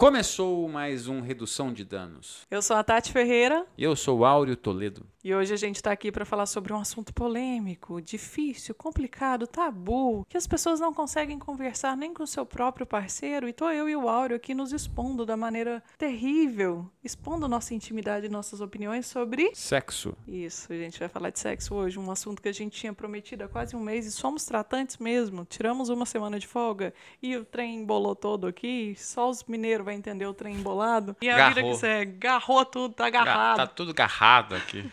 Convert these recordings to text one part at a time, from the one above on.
Começou mais um Redução de Danos. Eu sou a Tati Ferreira. E eu sou o Áureo Toledo. E hoje a gente está aqui para falar sobre um assunto polêmico, difícil, complicado, tabu, que as pessoas não conseguem conversar nem com o seu próprio parceiro. E tô eu e o Áureo aqui nos expondo da maneira terrível, expondo nossa intimidade e nossas opiniões sobre sexo. Isso, a gente vai falar de sexo hoje, um assunto que a gente tinha prometido há quase um mês e somos tratantes mesmo. Tiramos uma semana de folga e o trem embolou todo aqui, só os mineiros vai entender o trem embolado. E a Garrou. vida que você garrou tudo, tá agarrado. Tá tudo agarrado aqui.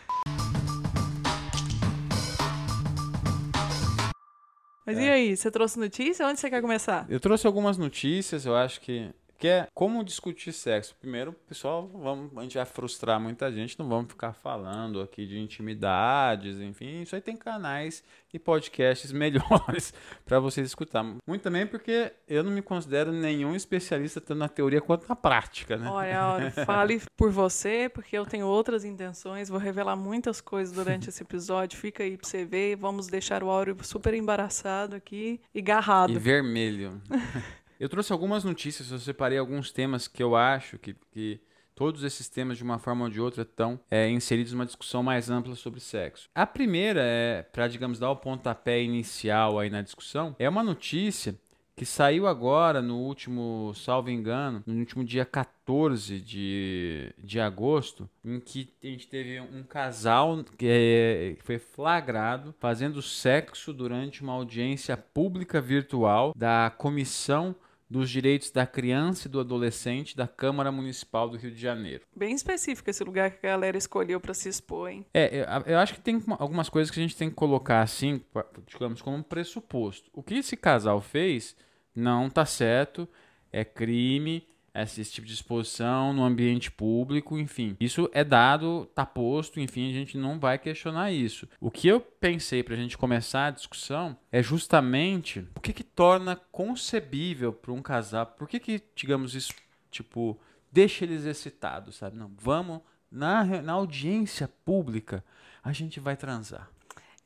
Mas e aí, você trouxe notícia? Onde você quer começar? Eu trouxe algumas notícias, eu acho que que é como discutir sexo. Primeiro, pessoal, vamos, a gente vai frustrar muita gente, não vamos ficar falando aqui de intimidades, enfim, isso aí tem canais e podcasts melhores para vocês escutar. Muito também porque eu não me considero nenhum especialista tanto na teoria quanto na prática, né? Olha, olha, fale por você, porque eu tenho outras intenções, vou revelar muitas coisas durante esse episódio, fica aí para você ver, vamos deixar o áudio super embaraçado aqui e garrado. E vermelho. Eu trouxe algumas notícias, eu separei alguns temas que eu acho que, que todos esses temas, de uma forma ou de outra, estão é, inseridos numa discussão mais ampla sobre sexo. A primeira é, para, digamos, dar o pontapé inicial aí na discussão, é uma notícia que saiu agora no último, salvo engano, no último dia 14 de, de agosto, em que a gente teve um casal que é, foi flagrado fazendo sexo durante uma audiência pública virtual da Comissão dos Direitos da Criança e do Adolescente da Câmara Municipal do Rio de Janeiro. Bem específico esse lugar que a galera escolheu para se expor, hein? É, eu, eu, acho que tem algumas coisas que a gente tem que colocar assim, digamos, como um pressuposto. O que esse casal fez não tá certo, é crime, esse tipo de exposição no ambiente público, enfim. Isso é dado, tá posto, enfim, a gente não vai questionar isso. O que eu pensei para a gente começar a discussão é justamente o que que torna concebível para um casal, por que que, digamos isso, tipo, deixa eles excitados, sabe? Não, vamos na, na audiência pública, a gente vai transar.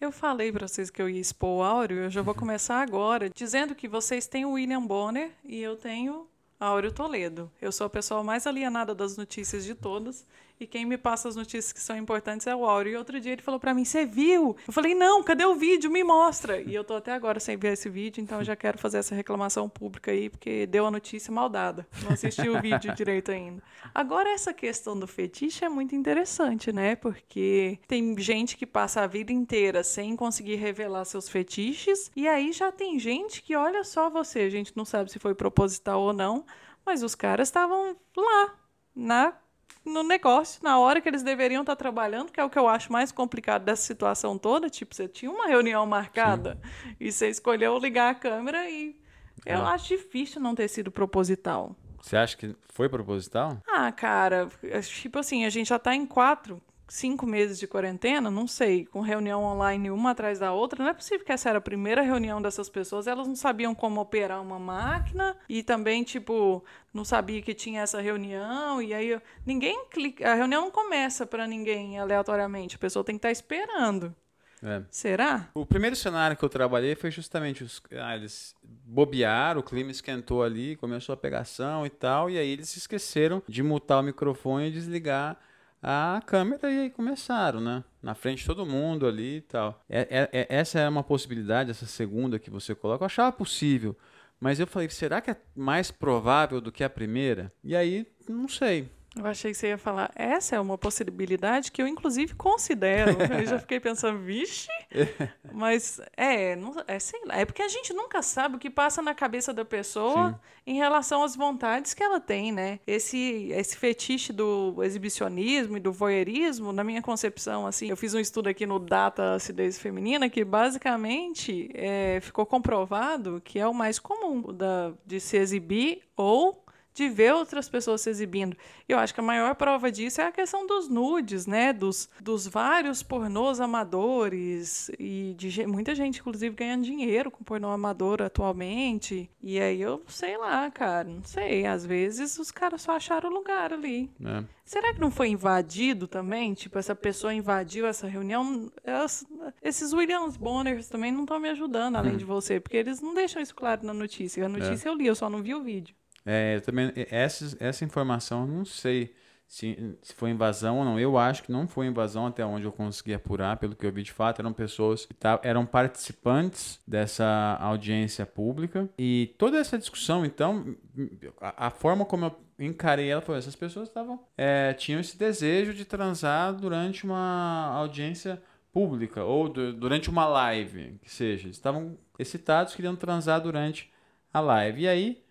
Eu falei para vocês que eu ia expor o Áureo, eu já vou começar agora, dizendo que vocês têm o William Bonner e eu tenho Áureo Toledo. Eu sou a pessoa mais alienada das notícias de todas e quem me passa as notícias que são importantes é o Áureo. E outro dia ele falou para mim: "Você viu?" Eu falei: "Não, cadê o vídeo? Me mostra". E eu tô até agora sem ver esse vídeo, então eu já quero fazer essa reclamação pública aí, porque deu a notícia mal dada. Não assisti o vídeo direito ainda. Agora essa questão do fetiche é muito interessante, né? Porque tem gente que passa a vida inteira sem conseguir revelar seus fetiches, e aí já tem gente que olha só você, a gente não sabe se foi proposital ou não, mas os caras estavam lá, na no negócio, na hora que eles deveriam estar trabalhando, que é o que eu acho mais complicado dessa situação toda. Tipo, você tinha uma reunião marcada Sim. e você escolheu ligar a câmera e eu ah. acho difícil não ter sido proposital. Você acha que foi proposital? Ah, cara, tipo assim, a gente já tá em quatro cinco meses de quarentena, não sei, com reunião online uma atrás da outra, não é possível que essa era a primeira reunião dessas pessoas, elas não sabiam como operar uma máquina e também, tipo, não sabia que tinha essa reunião e aí ninguém clica, a reunião não começa para ninguém aleatoriamente, a pessoa tem que estar tá esperando. É. Será? O primeiro cenário que eu trabalhei foi justamente os. Ah, eles bobearam, o clima esquentou ali, começou a pegação e tal, e aí eles esqueceram de mutar o microfone e desligar a câmera e aí começaram, né? Na frente de todo mundo ali e tal. É, é, é, essa é uma possibilidade, essa segunda que você coloca. Eu achava possível. Mas eu falei, será que é mais provável do que a primeira? E aí, não sei. Eu achei que você ia falar, essa é uma possibilidade que eu, inclusive, considero. eu já fiquei pensando, vixe. Mas, é, não, é, sei lá. É porque a gente nunca sabe o que passa na cabeça da pessoa Sim. em relação às vontades que ela tem, né? Esse, esse fetiche do exibicionismo e do voyeurismo, na minha concepção, assim, eu fiz um estudo aqui no Data Acidez Feminina que, basicamente, é, ficou comprovado que é o mais comum da, de se exibir ou de ver outras pessoas se exibindo. Eu acho que a maior prova disso é a questão dos nudes, né? Dos, dos vários pornôs amadores e de muita gente, inclusive, ganhando dinheiro com pornô amador atualmente. E aí eu sei lá, cara, não sei. Às vezes os caras só acharam o lugar ali. É. Será que não foi invadido também? Tipo, essa pessoa invadiu essa reunião? Elas, esses Williams Bonners também não estão me ajudando, além hum. de você, porque eles não deixam isso claro na notícia. A notícia é. eu li, eu só não vi o vídeo. É, também, essa, essa informação eu não sei se, se foi invasão ou não. Eu acho que não foi invasão até onde eu consegui apurar, pelo que eu vi de fato, eram pessoas que tavam, eram participantes dessa audiência pública. E toda essa discussão, então, a, a forma como eu encarei ela foi: essas pessoas estavam é, tinham esse desejo de transar durante uma audiência pública ou do, durante uma live, que seja. Estavam excitados, queriam transar durante a live. E aí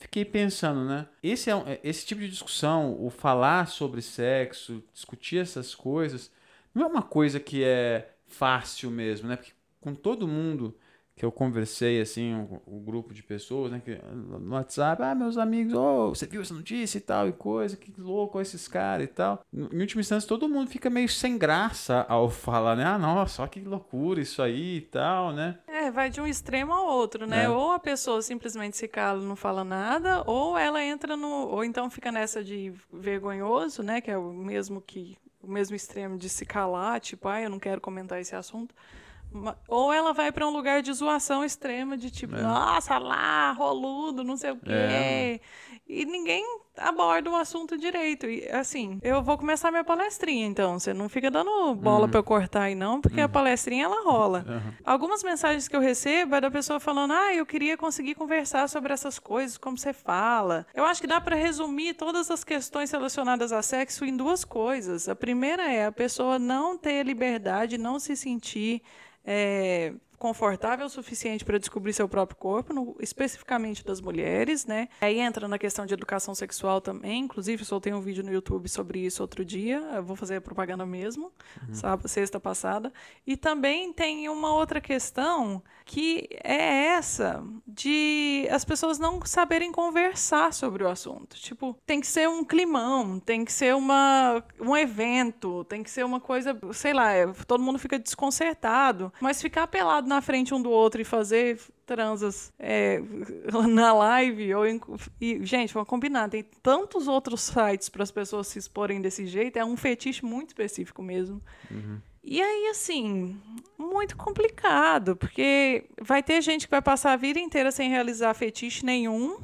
fiquei pensando, né? Esse, é um, esse tipo de discussão, o falar sobre sexo, discutir essas coisas, não é uma coisa que é fácil mesmo, né? Porque com todo mundo que eu conversei, assim, o, o, grupo de pessoas, né, que, no WhatsApp, ah, meus amigos, oh, você viu essa notícia e tal, e coisa, que louco esses caras e tal. Em última instância, todo mundo fica meio sem graça ao falar, né, ah, nossa, que loucura isso aí e tal, né. É, vai de um extremo ao outro, né, é. ou a pessoa simplesmente se cala e não fala nada, ou ela entra no, ou então fica nessa de vergonhoso, né, que é o mesmo que, o mesmo extremo de se calar, tipo, ah, eu não quero comentar esse assunto, ou ela vai para um lugar de zoação extrema, de tipo, é. nossa, lá, roludo, não sei o quê. É. E ninguém aborda o assunto direito. E assim, eu vou começar minha palestrinha, então. Você não fica dando bola uhum. para eu cortar aí, não, porque uhum. a palestrinha ela rola. Uhum. Algumas mensagens que eu recebo é da pessoa falando: ah, eu queria conseguir conversar sobre essas coisas, como você fala. Eu acho que dá para resumir todas as questões relacionadas a sexo em duas coisas. A primeira é a pessoa não ter liberdade, não se sentir é, confortável o suficiente para descobrir seu próprio corpo, no, especificamente das mulheres, né? Aí entra na questão de educação sexual também, inclusive soltei um vídeo no YouTube sobre isso outro dia, eu vou fazer a propaganda mesmo, uhum. sabe, sexta passada. E também tem uma outra questão que é essa de as pessoas não saberem conversar sobre o assunto. Tipo, tem que ser um climão, tem que ser uma, um evento, tem que ser uma coisa, sei lá, é, todo mundo fica desconcertado, mas ficar pelado na frente um do outro e fazer transas é, na live ou em, e, gente, vamos combinar, tem tantos outros sites para as pessoas se exporem desse jeito, é um fetiche muito específico mesmo. Uhum. E aí, assim, muito complicado, porque vai ter gente que vai passar a vida inteira sem realizar fetiche nenhum,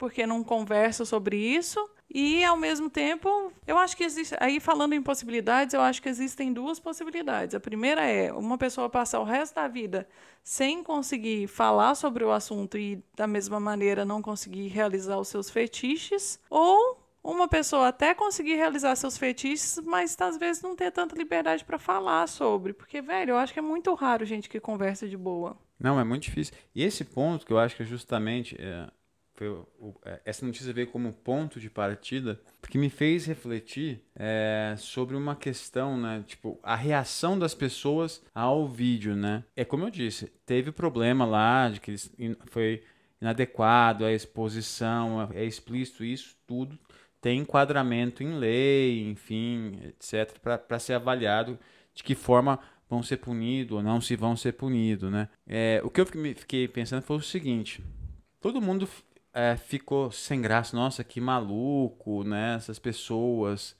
porque não conversa sobre isso. E, ao mesmo tempo, eu acho que existe. Aí, falando em possibilidades, eu acho que existem duas possibilidades. A primeira é uma pessoa passar o resto da vida sem conseguir falar sobre o assunto e, da mesma maneira, não conseguir realizar os seus fetiches, ou uma pessoa até conseguir realizar seus fetiches, mas às vezes não ter tanta liberdade para falar sobre. Porque, velho, eu acho que é muito raro gente que conversa de boa. Não, é muito difícil. E esse ponto que eu acho que é justamente. É foi o, é, essa notícia veio como ponto de partida, porque me fez refletir é, sobre uma questão, né? Tipo, a reação das pessoas ao vídeo, né? É como eu disse, teve problema lá de que foi inadequado a exposição, é explícito isso tudo, tem enquadramento em lei, enfim, etc, para ser avaliado de que forma vão ser punidos ou não se vão ser punidos, né? É, o que eu fiquei pensando foi o seguinte: todo mundo é, ficou sem graça. Nossa, que maluco, né? Essas pessoas,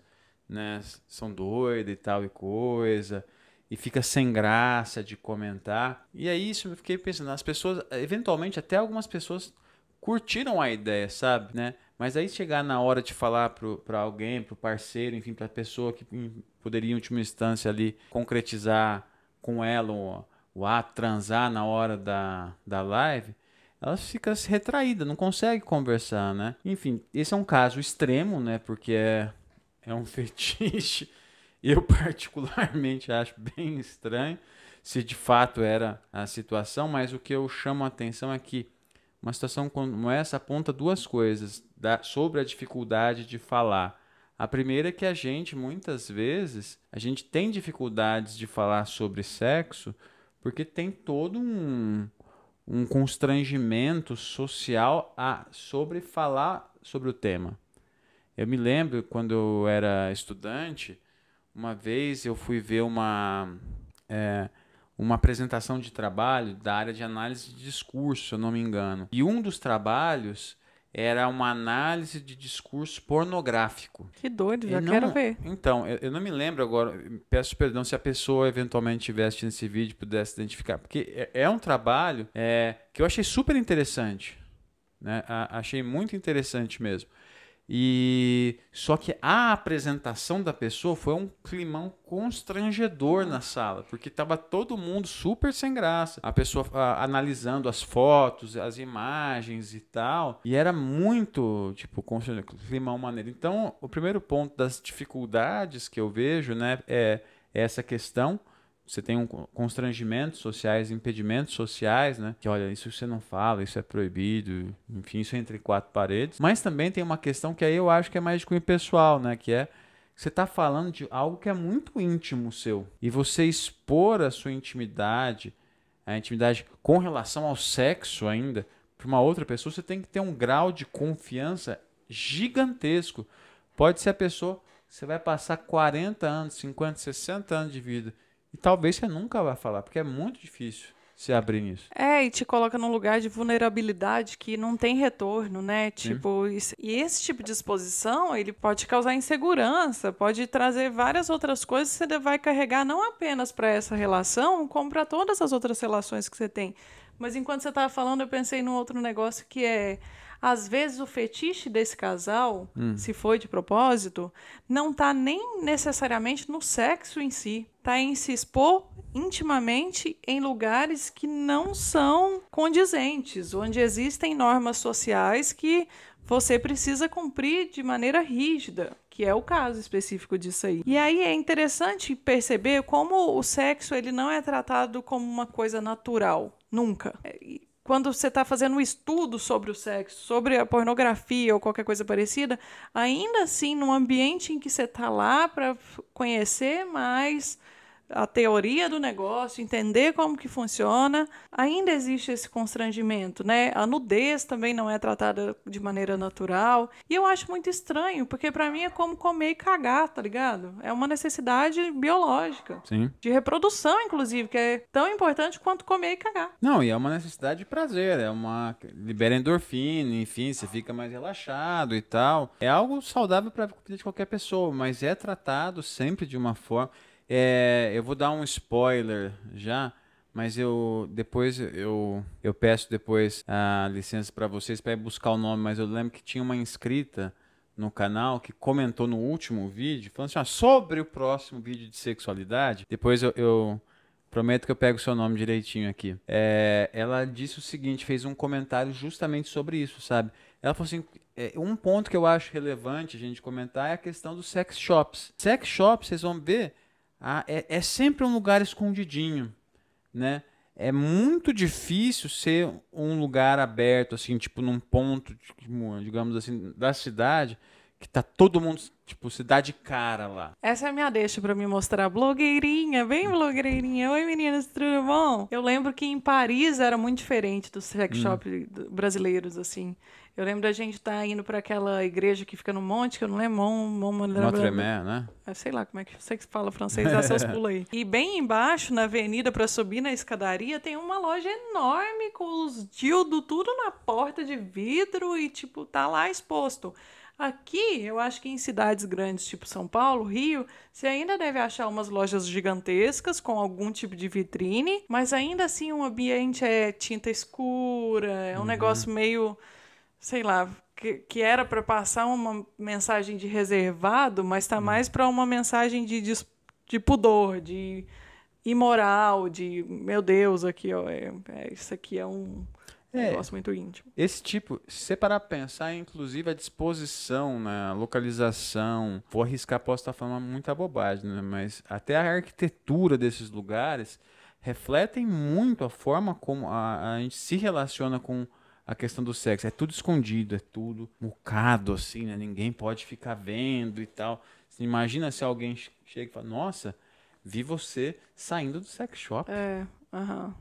né? São doidas e tal e coisa. E fica sem graça de comentar. E aí isso eu fiquei pensando, as pessoas, eventualmente até algumas pessoas curtiram a ideia, sabe, né? Mas aí chegar na hora de falar para alguém, para o parceiro, enfim, para a pessoa que poderia em última instância ali concretizar com ela o, o ato, transar na hora da, da live, ela fica retraída, não consegue conversar, né? Enfim, esse é um caso extremo, né? Porque é, é um fetiche. Eu particularmente acho bem estranho se de fato era a situação, mas o que eu chamo a atenção é que uma situação como essa aponta duas coisas da, sobre a dificuldade de falar. A primeira é que a gente, muitas vezes, a gente tem dificuldades de falar sobre sexo porque tem todo um, um constrangimento social a, sobre falar sobre o tema. Eu me lembro quando eu era estudante, uma vez eu fui ver uma, é, uma apresentação de trabalho da área de análise de discurso, se eu não me engano. E um dos trabalhos era uma análise de discurso pornográfico. Que doido, já não, quero ver. Então, eu, eu, não me lembro agora, peço perdão se a pessoa eventualmente tivesse nesse vídeo pudesse identificar, porque é, é um trabalho é, que eu achei super interessante. Né? A, achei muito interessante mesmo. E só que a apresentação da pessoa foi um climão constrangedor na sala, porque estava todo mundo super sem graça. A pessoa a, analisando as fotos, as imagens e tal, e era muito, tipo, climão maneiro. Então, o primeiro ponto das dificuldades que eu vejo, né, é essa questão você tem um constrangimentos sociais, impedimentos sociais, né? Que olha, isso você não fala, isso é proibido, enfim, isso é entre quatro paredes. Mas também tem uma questão que aí eu acho que é mais de cunho pessoal, né? Que é você está falando de algo que é muito íntimo seu. E você expor a sua intimidade, a intimidade com relação ao sexo ainda, para uma outra pessoa, você tem que ter um grau de confiança gigantesco. Pode ser a pessoa, você vai passar 40 anos, 50, 60 anos de vida e talvez você nunca vá falar, porque é muito difícil se abrir nisso. É, e te coloca num lugar de vulnerabilidade que não tem retorno, né? Tipo, isso, e esse tipo de exposição, ele pode causar insegurança, pode trazer várias outras coisas que você vai carregar não apenas para essa relação, como para todas as outras relações que você tem. Mas enquanto você estava falando, eu pensei num outro negócio que é às vezes o fetiche desse casal, hum. se foi de propósito, não está nem necessariamente no sexo em si, está em se expor intimamente em lugares que não são condizentes, onde existem normas sociais que você precisa cumprir de maneira rígida, que é o caso específico disso aí. E aí é interessante perceber como o sexo ele não é tratado como uma coisa natural, nunca quando você está fazendo um estudo sobre o sexo, sobre a pornografia ou qualquer coisa parecida, ainda assim, num ambiente em que você está lá para conhecer mais a teoria do negócio, entender como que funciona, ainda existe esse constrangimento, né? A nudez também não é tratada de maneira natural. E eu acho muito estranho, porque para mim é como comer e cagar, tá ligado? É uma necessidade biológica. Sim. De reprodução, inclusive, que é tão importante quanto comer e cagar. Não, e é uma necessidade de prazer, é uma libera endorfina, enfim, você fica mais relaxado e tal. É algo saudável para a vida de qualquer pessoa, mas é tratado sempre de uma forma é, eu vou dar um spoiler já, mas eu depois eu, eu peço depois a licença para vocês para buscar o nome, mas eu lembro que tinha uma inscrita no canal que comentou no último vídeo, falando assim, ó, sobre o próximo vídeo de sexualidade. Depois eu, eu prometo que eu pego o seu nome direitinho aqui. É, ela disse o seguinte, fez um comentário justamente sobre isso, sabe? Ela falou assim, é, um ponto que eu acho relevante a gente comentar é a questão dos sex shops. Sex shops, vocês vão ver ah, é, é sempre um lugar escondidinho, né? É muito difícil ser um lugar aberto, assim, tipo num ponto, digamos assim, da cidade, que tá todo mundo, tipo, se dá de cara lá. Essa é a minha deixa para me mostrar. Blogueirinha, bem blogueirinha. Oi, meninas, tudo bom? Eu lembro que em Paris era muito diferente dos sex hum. shop brasileiros, assim. Eu lembro da gente estar tá indo para aquela igreja que fica no monte, que eu não lembro, Mont, Mont, Notre Dame, né? Ah, sei lá como é que você que fala francês, dá seus pulos aí. E bem embaixo, na avenida, para subir na escadaria, tem uma loja enorme com os dildo tudo na porta de vidro e, tipo, tá lá exposto. Aqui, eu acho que em cidades grandes, tipo São Paulo, Rio, você ainda deve achar umas lojas gigantescas com algum tipo de vitrine, mas ainda assim o ambiente é tinta escura, é um uhum. negócio meio sei lá, que, que era para passar uma mensagem de reservado, mas está mais para uma mensagem de, de, de, pudor, de imoral, de meu Deus, aqui ó, é, é isso aqui é um é, negócio muito íntimo. Esse tipo, se você parar pra pensar, inclusive a disposição, né, a localização, vou arriscar, posso estar falando muita bobagem, né, mas até a arquitetura desses lugares refletem muito a forma como a, a gente se relaciona com a questão do sexo. É tudo escondido, é tudo mucado, assim, né? Ninguém pode ficar vendo e tal. Você imagina se alguém chega e fala, nossa, vi você saindo do sex shop. É, aham,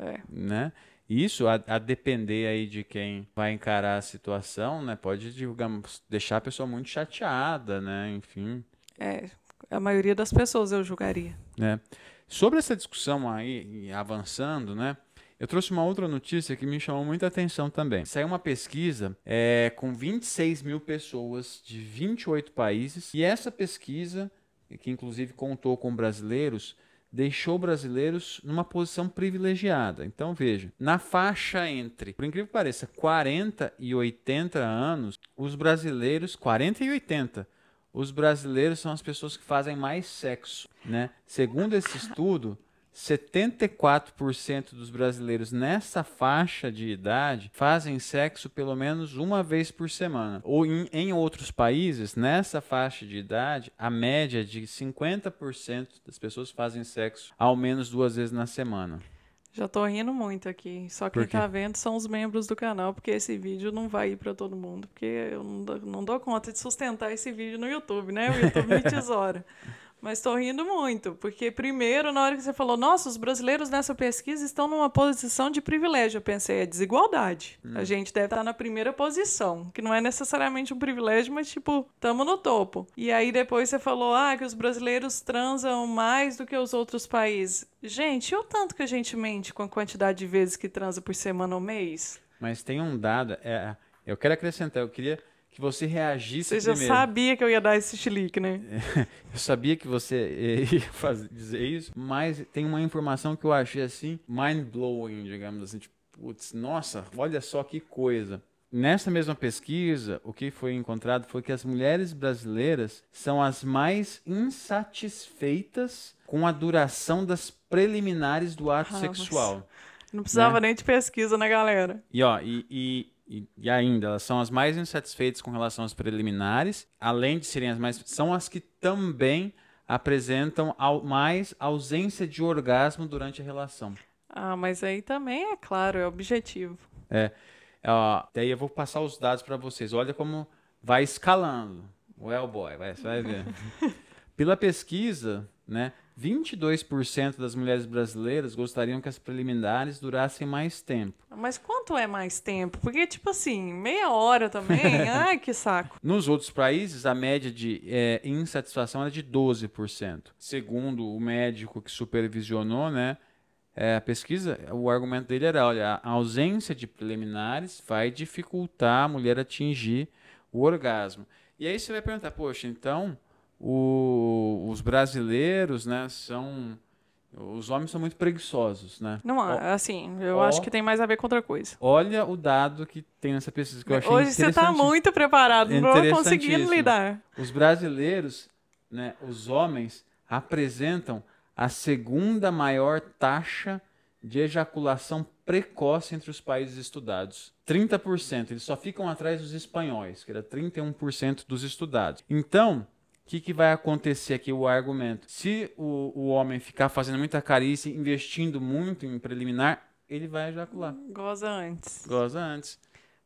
é. Né? Isso, a, a, depender aí de quem vai encarar a situação, né? Pode, digamos, deixar a pessoa muito chateada, né? Enfim. É, a maioria das pessoas eu julgaria. É. Sobre essa discussão aí, avançando, né? Eu trouxe uma outra notícia que me chamou muita atenção também. Saiu uma pesquisa é, com 26 mil pessoas de 28 países, e essa pesquisa, que inclusive contou com brasileiros, deixou brasileiros numa posição privilegiada. Então veja, na faixa entre, por incrível que pareça, 40 e 80 anos, os brasileiros, 40 e 80, os brasileiros são as pessoas que fazem mais sexo, né? Segundo esse estudo, 74% dos brasileiros nessa faixa de idade fazem sexo pelo menos uma vez por semana. Ou em, em outros países, nessa faixa de idade, a média de 50% das pessoas fazem sexo ao menos duas vezes na semana. Já tô rindo muito aqui. Só quem tá vendo são os membros do canal, porque esse vídeo não vai ir para todo mundo. Porque eu não dou, não dou conta de sustentar esse vídeo no YouTube, né? O YouTube me tesoura. Mas estou rindo muito, porque primeiro, na hora que você falou, nossa, os brasileiros nessa pesquisa estão numa posição de privilégio, eu pensei, é desigualdade. Hum. A gente deve estar na primeira posição, que não é necessariamente um privilégio, mas tipo, estamos no topo. E aí depois você falou, ah, que os brasileiros transam mais do que os outros países. Gente, e o tanto que a gente mente com a quantidade de vezes que transa por semana ou mês? Mas tem um dado, é, eu quero acrescentar, eu queria que você reagisse você primeiro. Já sabia que eu ia dar esse chilique, né? eu sabia que você ia fazer, dizer isso, mas tem uma informação que eu achei assim, mind-blowing, digamos assim, tipo, putz, nossa, olha só que coisa. Nessa mesma pesquisa, o que foi encontrado foi que as mulheres brasileiras são as mais insatisfeitas com a duração das preliminares do ato ah, sexual. Não precisava né? nem de pesquisa, né, galera? E ó, e, e e, e, ainda, elas são as mais insatisfeitas com relação às preliminares, além de serem as mais. são as que também apresentam ao, mais ausência de orgasmo durante a relação. Ah, mas aí também é claro, é objetivo. É. Ó, daí eu vou passar os dados para vocês. Olha como vai escalando. Well, boy, vai, você vai ver. Pela pesquisa, né, 22% das mulheres brasileiras gostariam que as preliminares durassem mais tempo. Mas quanto é mais tempo? Porque, tipo assim, meia hora também? Ai, que saco. Nos outros países, a média de é, insatisfação era de 12%. Segundo o médico que supervisionou, né, é, a pesquisa, o argumento dele era, olha, a ausência de preliminares vai dificultar a mulher atingir o orgasmo. E aí você vai perguntar, poxa, então o, os brasileiros, né, são os homens são muito preguiçosos, né? Não, assim, eu acho que tem mais a ver com outra coisa. Olha o dado que tem nessa pesquisa que eu achei Hoje você está muito preparado, não conseguindo lidar. Os brasileiros, né, os homens apresentam a segunda maior taxa de ejaculação precoce entre os países estudados. 30%, eles só ficam atrás dos espanhóis, que era 31% dos estudados. Então, o que, que vai acontecer aqui o argumento? Se o, o homem ficar fazendo muita carícia, investindo muito em preliminar, ele vai ejacular. Goza antes. Goza antes.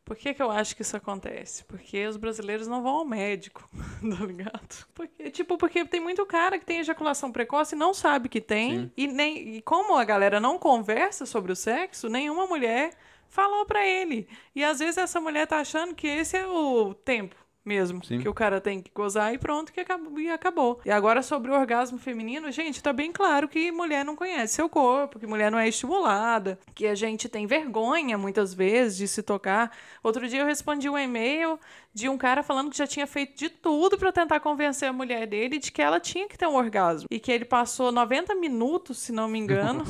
Por que, que eu acho que isso acontece? Porque os brasileiros não vão ao médico, tá ligado? Porque, tipo, porque tem muito cara que tem ejaculação precoce e não sabe que tem. E, nem, e como a galera não conversa sobre o sexo, nenhuma mulher falou para ele. E às vezes essa mulher tá achando que esse é o tempo mesmo. Sim. Que o cara tem que gozar e pronto, que acabou, e acabou. E agora sobre o orgasmo feminino, gente, tá bem claro que mulher não conhece seu corpo, que mulher não é estimulada, que a gente tem vergonha muitas vezes de se tocar. Outro dia eu respondi um e-mail de um cara falando que já tinha feito de tudo para tentar convencer a mulher dele de que ela tinha que ter um orgasmo. E que ele passou 90 minutos, se não me engano,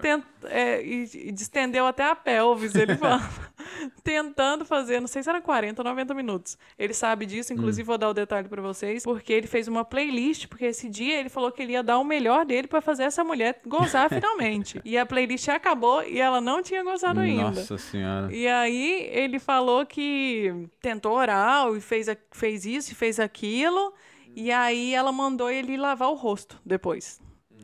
tent, é, e, e distendeu até a pelvis, ele fala, tentando fazer, não sei se era 40 ou 90 minutos. Ele sabe disso, inclusive hum. vou dar o detalhe para vocês, porque ele fez uma playlist, porque esse dia ele falou que ele ia dar o melhor dele para fazer essa mulher gozar finalmente. E a playlist acabou e ela não tinha gozado ainda. Nossa senhora. E aí ele falou que tentou oral e fez, fez isso e fez aquilo. E aí ela mandou ele lavar o rosto depois.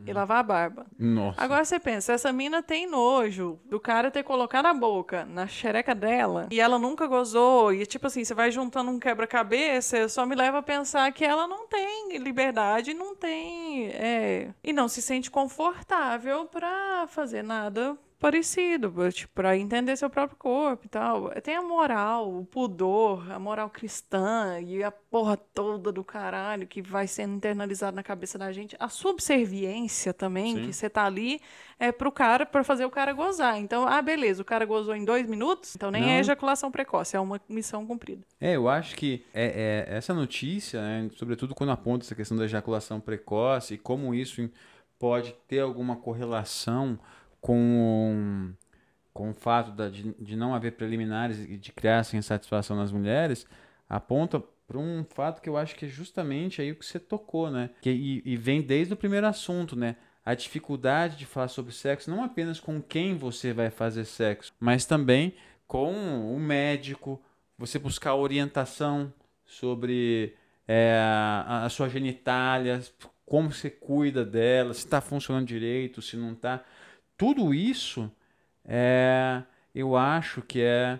E lavar a barba. Nossa. Agora você pensa, essa mina tem nojo do cara ter colocado a boca na xereca dela e ela nunca gozou. E tipo assim, você vai juntando um quebra-cabeça, só me leva a pensar que ela não tem liberdade, não tem. É, e não se sente confortável pra fazer nada parecido, tipo, para entender seu próprio corpo e tal. Tem a moral, o pudor, a moral cristã e a porra toda do caralho que vai sendo internalizado na cabeça da gente. A subserviência também, Sim. que você tá ali é pro cara, para fazer o cara gozar. Então, ah, beleza, o cara gozou em dois minutos, então nem é Não. é ejaculação precoce, é uma missão cumprida. É, eu acho que é, é essa notícia, né, sobretudo quando aponta essa questão da ejaculação precoce e como isso pode ter alguma correlação com, com o fato da, de, de não haver preliminares e de criar essa insatisfação nas mulheres, aponta para um fato que eu acho que é justamente aí o que você tocou, né? Que, e, e vem desde o primeiro assunto, né? A dificuldade de falar sobre sexo, não apenas com quem você vai fazer sexo, mas também com o médico, você buscar orientação sobre é, a, a sua genitália, como você cuida dela, se está funcionando direito, se não está. Tudo isso é, eu acho que é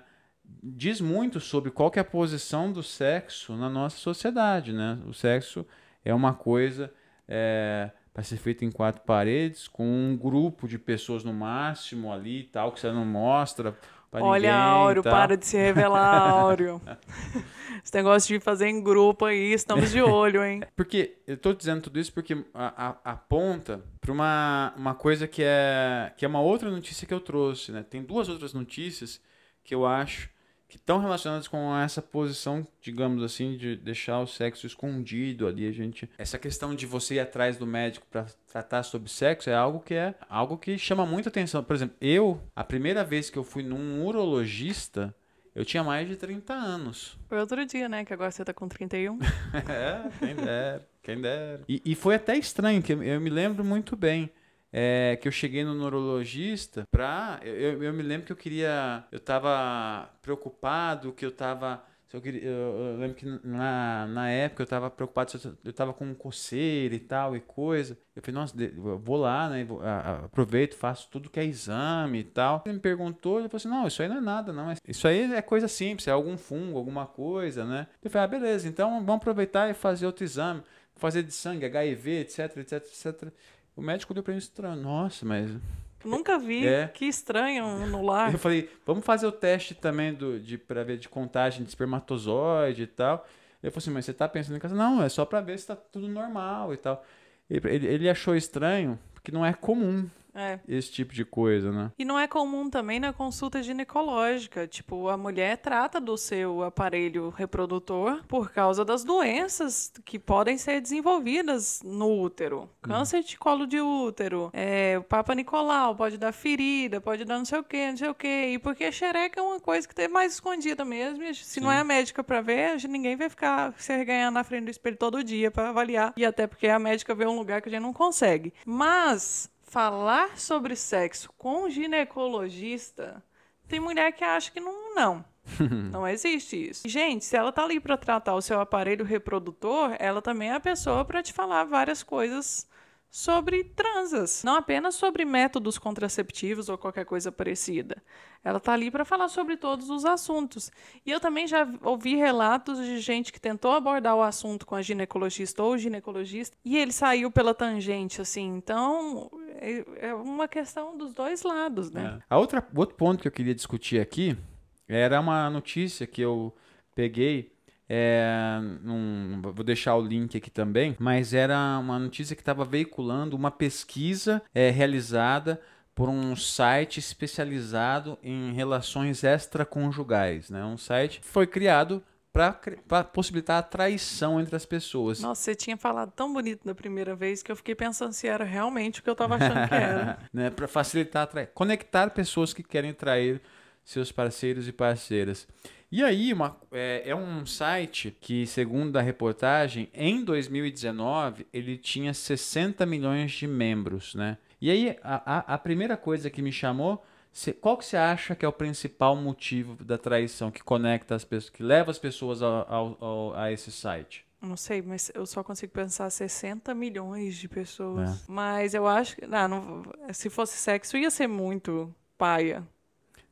diz muito sobre qual é a posição do sexo na nossa sociedade, né? O sexo é uma coisa é, para ser feita em quatro paredes, com um grupo de pessoas no máximo ali, tal, que você não mostra Olha, ninguém, Áureo, tá? para de se revelar, Áureo. Esse negócio de fazer em grupo aí, estamos de olho, hein? Porque eu tô dizendo tudo isso porque a, a, aponta para uma, uma coisa que é, que é uma outra notícia que eu trouxe, né? Tem duas outras notícias que eu acho que estão relacionadas com essa posição, digamos assim, de deixar o sexo escondido ali, a gente. Essa questão de você ir atrás do médico para tratar sobre sexo é algo que é algo que chama muita atenção. Por exemplo, eu, a primeira vez que eu fui num urologista, eu tinha mais de 30 anos. Foi outro dia, né? Que agora você tá com 31. é, quem dera, quem dera. E, e foi até estranho, que eu, eu me lembro muito bem é, que eu cheguei no neurologista pra. Eu, eu me lembro que eu queria. Eu tava preocupado, que eu tava. Eu, queria, eu, eu, lembro que na, na época eu tava preocupado eu, tava com coceira e tal e coisa. Eu falei, nossa, vou lá, né? Vou, aproveito, faço tudo que é exame e tal. Ele me perguntou, ele falou assim: não, isso aí não é nada, não. Isso aí é coisa simples, é algum fungo, alguma coisa, né? Eu falei, ah, beleza, então vamos aproveitar e fazer outro exame. Fazer de sangue, HIV, etc, etc, etc. O médico deu pra mim estranho. Nossa, mas. Nunca vi. É. Que estranho no lar. Eu falei, vamos fazer o teste também do, de, pra ver de contagem de espermatozoide e tal. Ele falou assim, mas você tá pensando em casa? Não, é só pra ver se tá tudo normal e tal. Ele, ele achou estranho, porque não é comum é. Esse tipo de coisa, né? E não é comum também na consulta ginecológica. Tipo, a mulher trata do seu aparelho reprodutor por causa das doenças que podem ser desenvolvidas no útero. Uhum. Câncer de colo de útero, é, o Papa Nicolau pode dar ferida, pode dar não sei o que, não sei o que. E porque a xereca é uma coisa que tem mais escondida mesmo. Se Sim. não é a médica para ver, ninguém vai ficar se reganhando na frente do espelho todo dia para avaliar. E até porque a médica vê um lugar que a gente não consegue. Mas falar sobre sexo com ginecologista, tem mulher que acha que não, não. não existe isso. Gente, se ela tá ali para tratar o seu aparelho reprodutor, ela também é a pessoa para te falar várias coisas sobre transas, não apenas sobre métodos contraceptivos ou qualquer coisa parecida. Ela está ali para falar sobre todos os assuntos. E eu também já ouvi relatos de gente que tentou abordar o assunto com a ginecologista ou ginecologista e ele saiu pela tangente, assim. Então, é, é uma questão dos dois lados, né? É. A outra outro ponto que eu queria discutir aqui era uma notícia que eu peguei é, num, vou deixar o link aqui também, mas era uma notícia que estava veiculando uma pesquisa é, realizada por um site especializado em relações extraconjugais, né? Um site que foi criado para possibilitar a traição entre as pessoas. Nossa, você tinha falado tão bonito na primeira vez que eu fiquei pensando se era realmente o que eu estava achando que era. né? Para facilitar, conectar pessoas que querem trair seus parceiros e parceiras. E aí, uma, é, é, um site que, segundo a reportagem, em 2019 ele tinha 60 milhões de membros, né? E aí, a, a, a primeira coisa que me chamou, qual que você acha que é o principal motivo da traição que conecta as pessoas, que leva as pessoas ao, ao, ao, a esse site? Não sei, mas eu só consigo pensar 60 milhões de pessoas. É. Mas eu acho que. Ah, não, se fosse sexo, ia ser muito paia.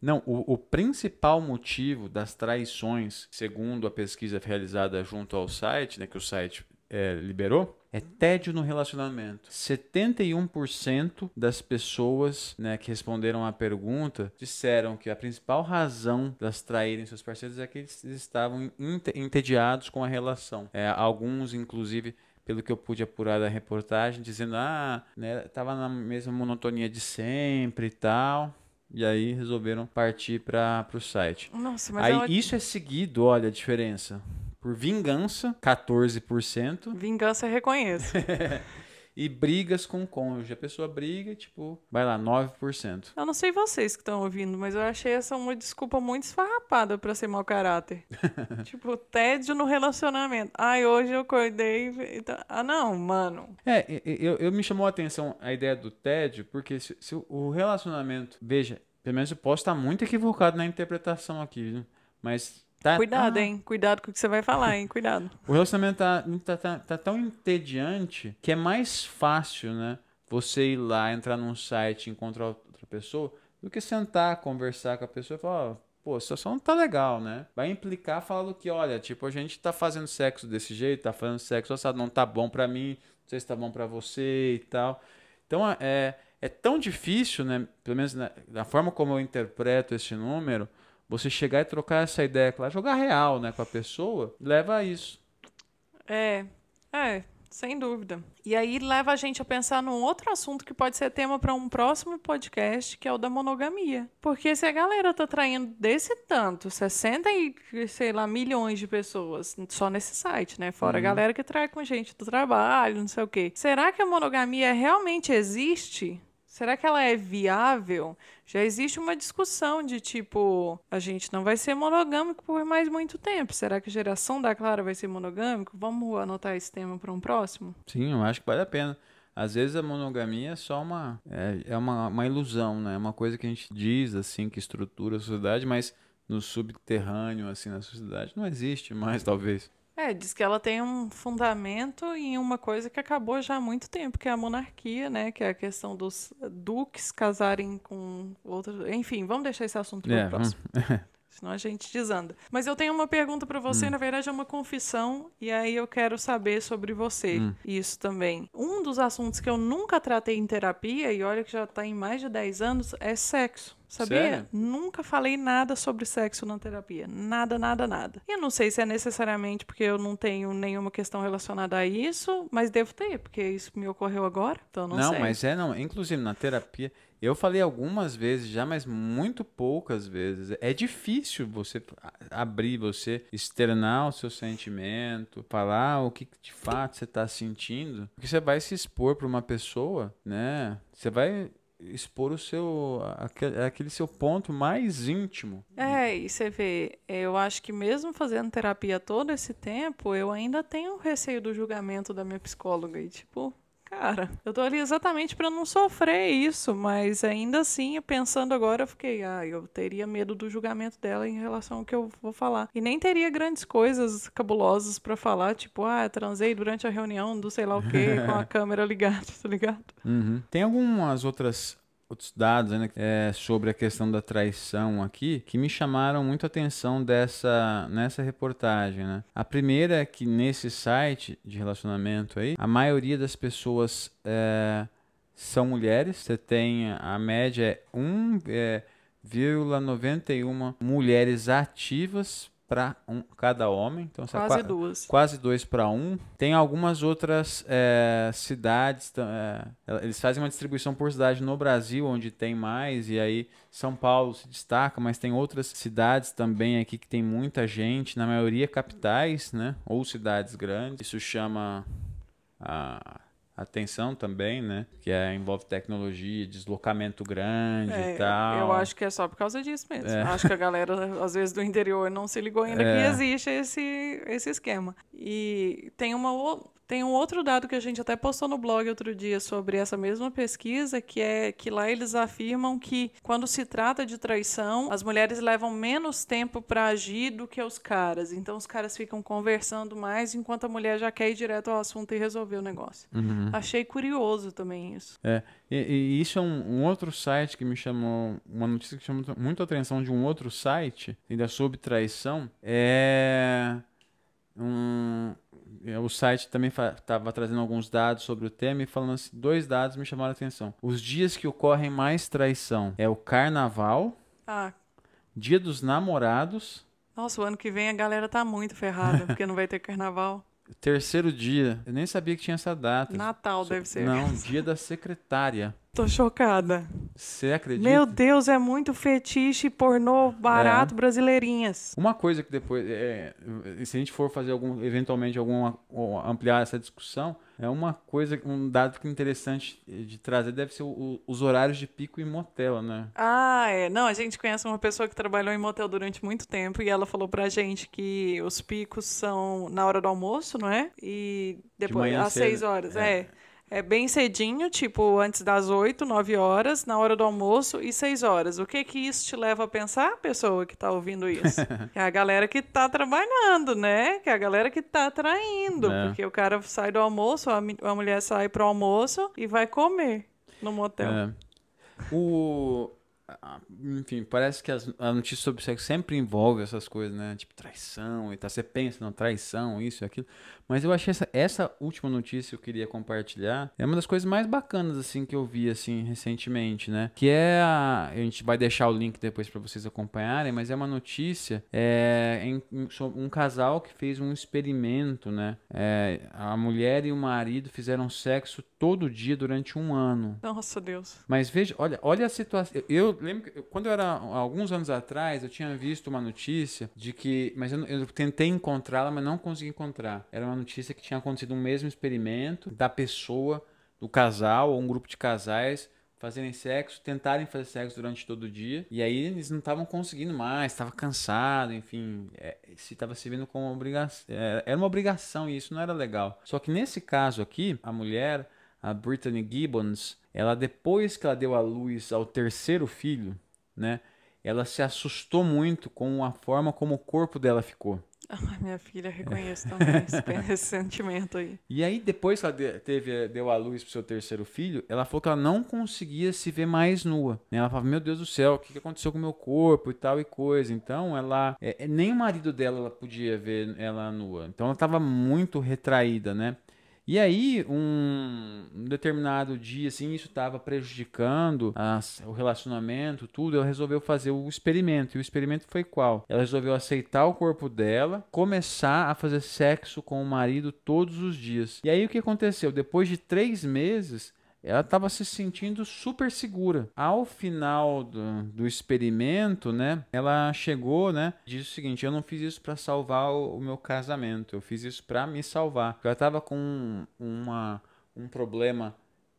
Não, o, o, principal motivo das traições, segundo a pesquisa realizada junto ao site, né, que o site é, liberou, é tédio no relacionamento. 71% das pessoas né, que responderam à pergunta disseram que a principal razão das traírem seus parceiros é que eles estavam entediados com a relação. É, alguns, inclusive, pelo que eu pude apurar da reportagem, dizendo, ah, né, tava na mesma monotonia de sempre e tal. E aí resolveram partir para o site. Nossa, mas aí ela... isso é seguido, olha a diferença. Por vingança, 14%. Vingança reconheço. e brigas com o cônjuge. A pessoa briga, tipo, vai lá, 9%. Eu não sei vocês que estão ouvindo, mas eu achei essa uma desculpa muito esfarrapada pra ser mau caráter. tipo, tédio no relacionamento. Ai, hoje eu acordei. e tá- Ah, não, mano. É, e- e- eu, eu me chamou a atenção a ideia do tédio, porque se, se o relacionamento. Veja, pelo menos eu posso estar muito equivocado na interpretação aqui, viu? mas. Tá, Cuidado, ah, hein? Cuidado com o que você vai falar, hein? Cuidado. O relacionamento tá, tá, tá, tá tão entediante que é mais fácil, né? Você ir lá, entrar num site e encontrar outra pessoa, do que sentar, conversar com a pessoa e falar, ó, pô, a situação não tá legal, né? Vai implicar falando que, olha, tipo, a gente tá fazendo sexo desse jeito, tá fazendo sexo assado, não tá bom pra mim, não sei se tá bom pra você e tal. Então, é, é tão difícil, né? Pelo menos na, da forma como eu interpreto esse número, você chegar e trocar essa ideia, claro, jogar real, né, com a pessoa, leva a isso. É, é, sem dúvida. E aí leva a gente a pensar num outro assunto que pode ser tema para um próximo podcast, que é o da monogamia. Porque se a galera tá traindo desse tanto, 60 e, sei lá, milhões de pessoas, só nesse site, né? Fora a galera que trai com gente do trabalho, não sei o quê. Será que a monogamia realmente existe? Será que ela é viável? Já existe uma discussão de tipo, a gente não vai ser monogâmico por mais muito tempo. Será que a geração da Clara vai ser monogâmico? Vamos anotar esse tema para um próximo? Sim, eu acho que vale a pena. Às vezes a monogamia é só uma é, é uma, uma ilusão, né? É uma coisa que a gente diz assim que estrutura a sociedade, mas no subterrâneo assim na sociedade não existe mais talvez. É, diz que ela tem um fundamento em uma coisa que acabou já há muito tempo, que é a monarquia, né? Que é a questão dos duques casarem com outros. Enfim, vamos deixar esse assunto para o É, próximo. Senão a gente desanda. Mas eu tenho uma pergunta para você, Hum. na verdade é uma confissão, e aí eu quero saber sobre você. Hum. Isso também. Um dos assuntos que eu nunca tratei em terapia, e olha que já tá em mais de 10 anos, é sexo. Sabia? Sério? Nunca falei nada sobre sexo na terapia. Nada, nada, nada. E eu não sei se é necessariamente porque eu não tenho nenhuma questão relacionada a isso, mas devo ter, porque isso me ocorreu agora. Então eu não, Não, sei. mas é não. Inclusive na terapia, eu falei algumas vezes já, mas muito poucas vezes. É difícil você abrir, você externar o seu sentimento, falar o que que de fato você está sentindo, porque você vai se expor para uma pessoa, né? Você vai expor o seu aquele, aquele seu ponto mais íntimo. É, e você vê, eu acho que mesmo fazendo terapia todo esse tempo, eu ainda tenho receio do julgamento da minha psicóloga. E tipo, cara, eu tô ali exatamente pra não sofrer isso, mas ainda assim, pensando agora, eu fiquei, ah, eu teria medo do julgamento dela em relação ao que eu vou falar. E nem teria grandes coisas cabulosas pra falar, tipo, ah, transei durante a reunião do sei lá o quê, com a câmera ligada, tá ligado? Uhum. Tem algumas outras outros dados né, é, sobre a questão da traição aqui que me chamaram muito a atenção dessa nessa reportagem, né? A primeira é que nesse site de relacionamento aí, a maioria das pessoas é, são mulheres. Você tem a média é 1,91 mulheres ativas para um, cada homem. Então, essa Quase qua- duas. quase dois para um. Tem algumas outras é, cidades, é, eles fazem uma distribuição por cidade no Brasil, onde tem mais, e aí São Paulo se destaca, mas tem outras cidades também aqui que tem muita gente, na maioria capitais, né? Ou cidades grandes. Isso chama a atenção também, né? Que é, envolve tecnologia, deslocamento grande É, e tal. Eu acho que é só por causa disso mesmo. É. Acho que a galera, às vezes, do interior não se ligou ainda É. que existe esse, esse esquema. E tem, uma, tem um outro dado que a gente até postou no blog outro dia sobre essa mesma pesquisa, que é que lá eles afirmam que quando se trata de traição, as mulheres levam menos tempo para agir do que os caras. Então os caras ficam conversando mais enquanto a mulher já quer ir direto ao assunto e resolver o negócio. Uhum. Achei curioso também isso. É, e, e isso é um, um outro site que me chamou, uma notícia que chamou muito a atenção de um outro site, ainda sobre traição, é um, é, o site também estava trazendo alguns dados sobre o tema e falando assim, dois dados me chamaram a atenção. Os dias que ocorrem mais traição é o carnaval, Ah, dia dos namorados, Nossa, o ano que vem a galera tá muito ferrada, porque não vai ter carnaval. terceiro dia, eu nem sabia que tinha essa data. Natal deve ser. Não, dia da secretária. Tô chocada. Você acredita? Meu Deus, é muito fetiche pornô barato brasileirinhas. Uma coisa que depois, é, se a gente for fazer algum, eventualmente alguma ampliar essa discussão, é uma coisa, um dado que é interessante de trazer deve ser o- os horários de pico em motel, né? Ah, é. Não, a gente conhece uma pessoa que trabalhou em motel durante muito tempo e ela falou pra gente que os picos são na hora do almoço, não é? E depois, manhã às cedo. seis horas. É. É. é. bem cedinho, tipo antes das oito, nove horas, na hora do almoço e seis horas. O que que isso te leva a pensar, pessoa que tá ouvindo isso? que é a galera que tá trabalhando, né? Que é a galera que tá traindo. É. Porque o cara sai do almoço, a, a mulher sai pro almoço e vai comer no motel. É. O. Enfim, parece que as, a notícia sobre sexo sempre envolve essas coisas, né? Tipo, traição e tal. Você pensa, não, traição, isso e aquilo. Mas eu achei essa, essa última notícia que eu queria compartilhar é uma das coisas mais bacanas, assim, que eu vi, assim, recentemente, né? Que é a... A gente vai deixar o link depois pra vocês acompanharem, mas é uma notícia é, em, sobre um casal que fez um experimento, né? É, a mulher e o marido fizeram sexo todo dia durante um ano. Nossa, Deus. Mas veja, olha, olha a situação. Eu lembro que quando eu era alguns anos atrás, eu tinha visto uma notícia de que, mas eu, eu tentei encontrá-la, mas não consegui encontrar. Era uma notícia que tinha acontecido um mesmo experimento da pessoa, do casal ou um grupo de casais fazerem sexo, tentarem fazer sexo durante todo o dia, e aí eles não estavam conseguindo mais, estava cansado, enfim, é, se estava se vendo como obrigação, era uma obrigação e isso não era legal. Só que nesse caso aqui, a mulher a Brittany Gibbons, ela depois que ela deu à luz ao terceiro filho, né, ela se assustou muito com a forma como o corpo dela ficou. Ai, minha filha, reconheço também esse, esse sentimento aí. E aí depois que ela teve deu à luz pro seu terceiro filho, ela falou que ela não conseguia se ver mais nua. né? Ela falava: "Meu Deus do céu, o que que aconteceu com o meu corpo e tal e coisa". Então ela é, é, nem o marido dela ela podia ver ela nua. Então ela estava muito retraída, né? E aí, um, um determinado dia, assim, isso estava prejudicando as- o relacionamento, tudo. Ela resolveu fazer o experimento. E o experimento foi qual? Ela resolveu aceitar o corpo dela, começar a fazer sexo com o marido todos os dias. E aí, o que aconteceu? Depois de três meses, ela estava se sentindo super segura. Ao final do, do experimento, né, ela chegou, né, disse o seguinte: eu não fiz isso para salvar o, o meu casamento, eu fiz isso para me salvar. Ela estava com uma, um problema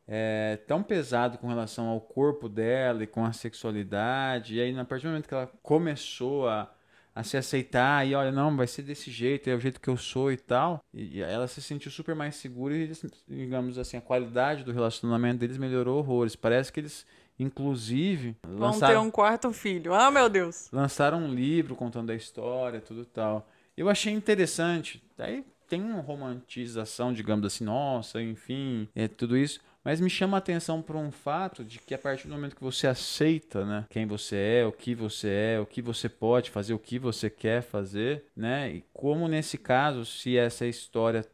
é, tão pesado com relação ao corpo dela e com a sexualidade. E aí, a partir do momento que ela começou a a se aceitar e olha, não, vai ser desse jeito, é o jeito que eu sou e tal. E ela se sentiu super mais segura e, eles, digamos assim, a qualidade do relacionamento deles melhorou horrores. Parece que eles, inclusive, Vão ter lançaram, um quarto filho. Ah, meu Deus. lançaram um livro contando a história, tudo tal. Eu achei interessante. Aí tem uma romantização, digamos assim, nossa, enfim, é tudo isso. Mas me chama a atenção por um fato de que a partir do momento que você aceita, né, quem você é, o que você é, o que você pode fazer, o que você quer fazer, né, e como nesse caso, se essa história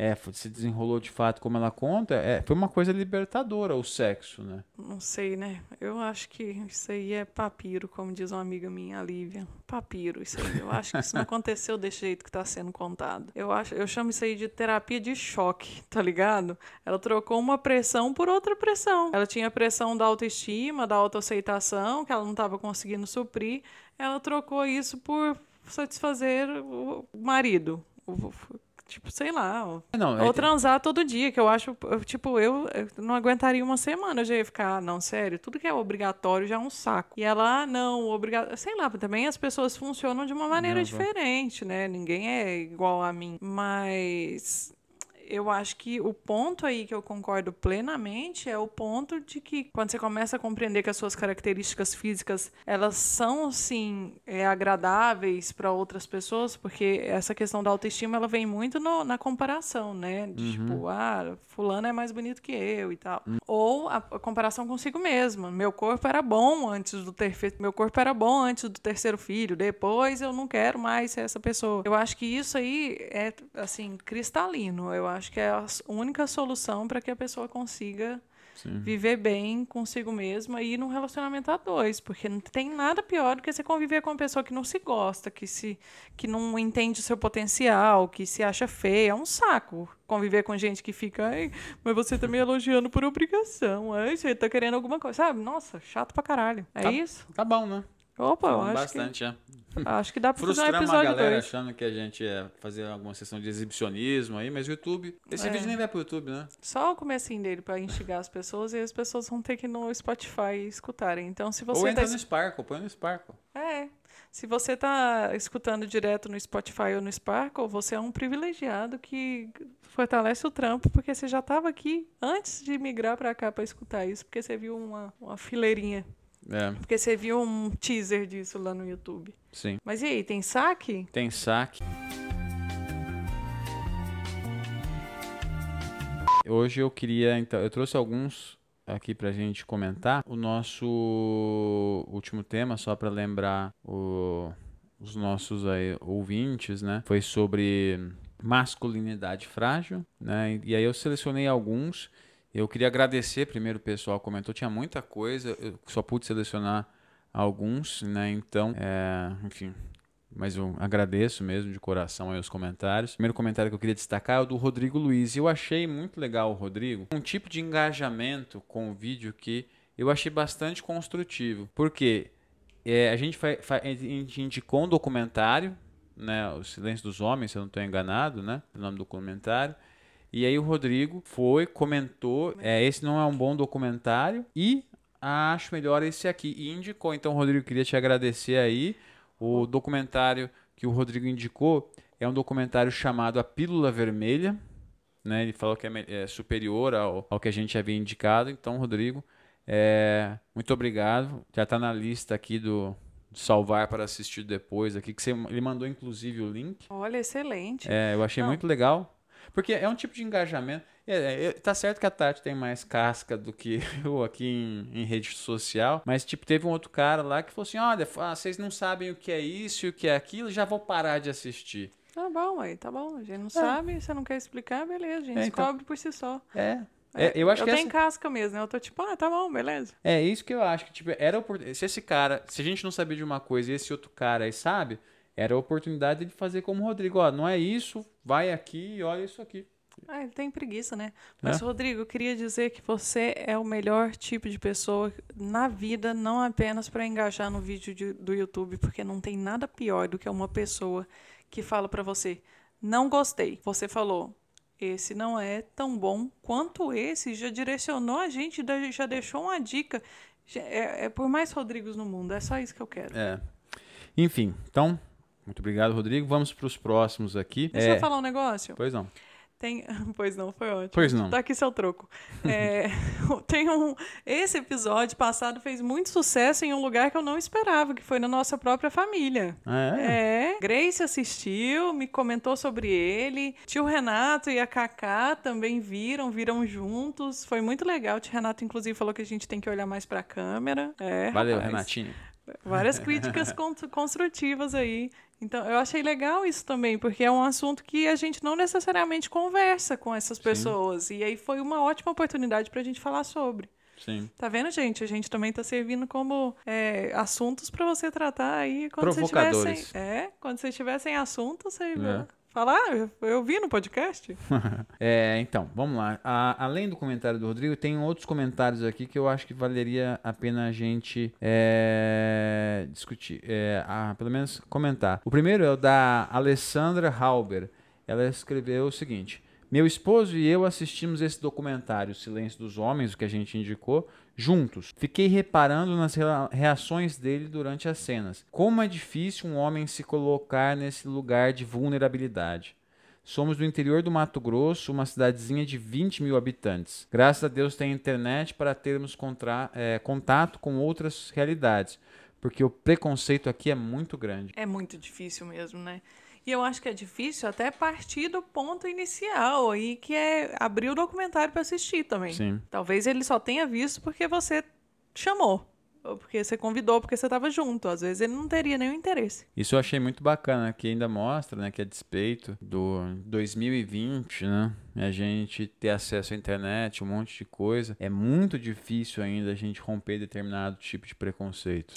é, se desenrolou de fato como ela conta, é, foi uma coisa libertadora o sexo, né? Não sei, né? Eu acho que isso aí é papiro, como diz uma amiga minha, a Lívia. Papiro, isso aí. Eu acho que isso não aconteceu desse jeito que tá sendo contado. Eu acho, eu chamo isso aí de terapia de choque, tá ligado? Ela trocou uma pressão por outra pressão. Ela tinha a pressão da autoestima, da autoaceitação, que ela não estava conseguindo suprir. Ela trocou isso por satisfazer o marido. O- Tipo, sei lá, ó, Não, é- ou transar todo dia, que eu acho, tipo, eu, eu não aguentaria uma semana, eu já ia ficar, ah, não, sério, tudo que é obrigatório já é um saco. E ela, ah, não, obrigado, sei lá, também as pessoas funcionam de uma maneira Não, diferente, né? Ninguém é igual a mim. Mas eu acho que o ponto aí que eu concordo plenamente é o ponto de que quando você começa a compreender que as suas características físicas elas são sim é, agradáveis para outras pessoas, porque essa questão da autoestima ela vem muito no- na comparação, né? De, Tipo, ah, fulano é mais bonito que eu e tal. Ou a, a comparação consigo mesma. Meu corpo era bom antes do ter feito, meu corpo era bom antes do terceiro filho, depois eu não quero mais ser essa pessoa. Eu acho que isso aí é assim cristalino. Eu acho que é a única solução para que a pessoa consiga Sim. viver bem consigo mesma e ir num relacionamento a dois, porque não tem nada pior do que você conviver com uma pessoa que não se gosta, que se que não entende o seu potencial, que se acha feia, é um saco. Conviver com gente que fica, ai, mas você tá me elogiando por obrigação, ai, você tá querendo alguma coisa, sabe? Nossa, chato pra caralho. É Tá- isso? Tá bom, né? Opa, eu acho que, bastante, é. Acho que dá pra fazer um episódio galera 2. achando que a gente ia fazer alguma sessão de exibicionismo aí, mas o YouTube. Esse É. vídeo nem vai pro YouTube, né? Só o comecinho dele pra instigar as pessoas e as pessoas vão ter que ir no Spotify escutarem. Então, se Ou você entra tá no Sparkle, põe no Sparkle. É. Se você tá escutando direto no Spotify ou no Sparkle, você é um privilegiado que fortalece o trampo, porque você já estava aqui antes de migrar para cá para escutar isso, porque você viu uma, uma fileirinha, É, porque você viu um teaser disso lá no YouTube. sim. Mas e aí, tem saque? Tem saque. Hoje eu queria, então, eu trouxe alguns aqui pra gente comentar. O nosso último tema, só pra lembrar o- os nossos aí, ouvintes, né? Foi sobre masculinidade frágil, né? E aí eu selecionei alguns. Eu queria agradecer primeiro o pessoal que comentou, tinha muita coisa, eu só pude selecionar alguns, né? Então, é, enfim, mas eu agradeço mesmo de coração aí os comentários. O primeiro comentário que eu queria destacar é o do Rodrigo Luiz. Eu achei muito legal o Rodrigo, um tipo de engajamento com o vídeo que eu achei bastante construtivo. Porque é, a, gente a gente indicou um documentário, né, O Silêncio dos Homens, se eu não estou enganado, né, o nome do documentário. E aí o Rodrigo foi, comentou, é, esse não é um bom documentário e acho melhor esse aqui. E indicou. Então, Rodrigo, queria te agradecer aí. O documentário que o Rodrigo indicou é um documentário chamado A Pílula Vermelha. Né? Ele falou que é, é superior ao, ao que a gente havia indicado. Então, Rodrigo, é, muito obrigado. Já está na lista aqui do do salvar para assistir depois aqui que você, ele mandou inclusive o link. Olha, excelente. É, eu achei Não. muito legal. Porque é um tipo de engajamento. É, é, tá certo que a Tati tem mais casca do que eu aqui em, em rede social. Mas, tipo, teve um outro cara lá que falou assim: olha, ah, vocês não sabem o que é isso e o que é aquilo, já vou parar de assistir. Tá bom, aí, tá bom. A gente não sabe, você não quer explicar, beleza, a gente É, então. descobre por si só. É. É, eu acho eu que tenho essa- casca mesmo, né? Eu tô tipo, ah, tá bom, beleza. É isso que eu acho que tipo, era opor- se esse cara, se a gente não sabia de uma coisa e esse outro cara aí sabe, era a oportunidade de fazer como o Rodrigo, ó, não é isso, vai aqui e olha isso aqui. Ah, ele tem preguiça, né? Mas, É. Rodrigo, eu queria dizer que você é o melhor tipo de pessoa na vida, não apenas para engajar no vídeo de- do YouTube, porque não tem nada pior do que uma pessoa que fala para você, não gostei. Você falou, esse não é tão bom quanto esse, já direcionou a gente, já deixou uma dica. É, é por mais Rodrigos no mundo, é só isso que eu quero. É. Enfim, então, muito obrigado, Rodrigo. Vamos para os próximos aqui. Deixa É, eu falar um negócio. Pois não. Tem... Pois não, foi ótimo. Pois não. Tá aqui seu troco. É, tem um. Esse episódio passado fez muito sucesso em um lugar que eu não esperava, que foi na nossa própria família. Ah, é? É, Grace assistiu, me comentou sobre ele. Tio Renato e a Kaká também viram, viram juntos. Foi muito legal. O tio Renato, inclusive, falou que a gente tem que olhar mais pra câmera. É, Valeu, rapaz. Renatinho. Várias críticas con- construtivas aí. Então, eu achei legal isso também, porque é um assunto que a gente não necessariamente conversa com essas pessoas. E aí foi uma ótima oportunidade pra gente falar sobre. Sim. Tá vendo, gente? A gente também tá servindo como é, assuntos pra você tratar aí quando você estiver sem. Provocadores. É, quando você estiver sem assunto, você É. fala, ah, eu, vi no podcast. É, então, vamos lá. A- além do comentário do Rodrigo, tem outros comentários aqui que eu acho que valeria a pena a gente é, discutir, é, a- pelo menos comentar. O primeiro é o da Alessandra Halber. Ela escreveu o seguinte: Meu esposo e eu assistimos esse documentário, Silêncio dos Homens, o que a gente indicou, juntos. Fiquei reparando nas rea- reações dele durante as cenas. Como é difícil um homem se colocar nesse lugar de vulnerabilidade. Somos do interior do Mato Grosso, uma cidadezinha de 20 mil habitantes. Graças a Deus tem internet para termos eh, contato com outras realidades, porque o preconceito aqui é muito grande. É muito difícil mesmo, né? E eu acho que é difícil até partir do ponto inicial aí, que é abrir o documentário pra assistir também. Sim. Talvez ele só tenha visto porque você chamou. ou porque você convidou, porque você estava junto. Às vezes ele não teria nenhum interesse. Isso eu achei muito bacana, que ainda mostra, né, que a despeito do 2020, né, a gente ter acesso à internet, um monte de coisa, é muito difícil ainda a gente romper determinado tipo de preconceito.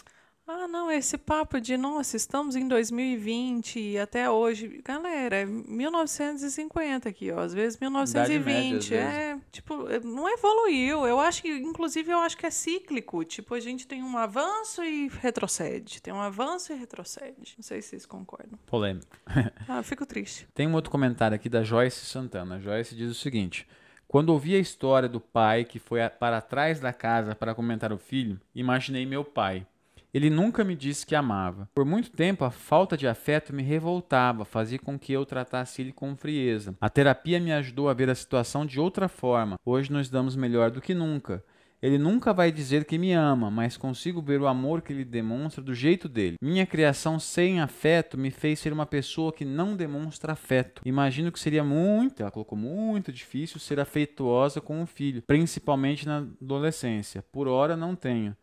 Não, esse papo de, nossa, estamos em 2020 e até hoje. Galera, é 1950 aqui, ó. Às vezes 1920. Média, às vezes. É, tipo, não evoluiu. Eu acho que, inclusive, eu acho que é cíclico. Tipo, a gente tem um avanço e retrocede. Tem um avanço e retrocede. Não sei se vocês concordam. Polêmico. ah, eu fico triste. Tem um outro comentário aqui da Joyce Santana. A Joyce diz o seguinte. Quando ouvi a história do pai que foi para trás da casa para comentar o filho, imaginei meu pai. Ele nunca me disse que amava. Por muito tempo, a falta de afeto me revoltava, fazia com que eu tratasse ele com frieza. A terapia me ajudou a ver a situação de outra forma. Hoje nos damos melhor do que nunca. Ele nunca vai dizer que me ama, mas consigo ver o amor que ele demonstra do jeito dele. Minha criação sem afeto me fez ser uma pessoa que não demonstra afeto. Imagino que seria muito, ela colocou muito difícil ser afetuosa com o filho, principalmente na adolescência. Por hora não tenho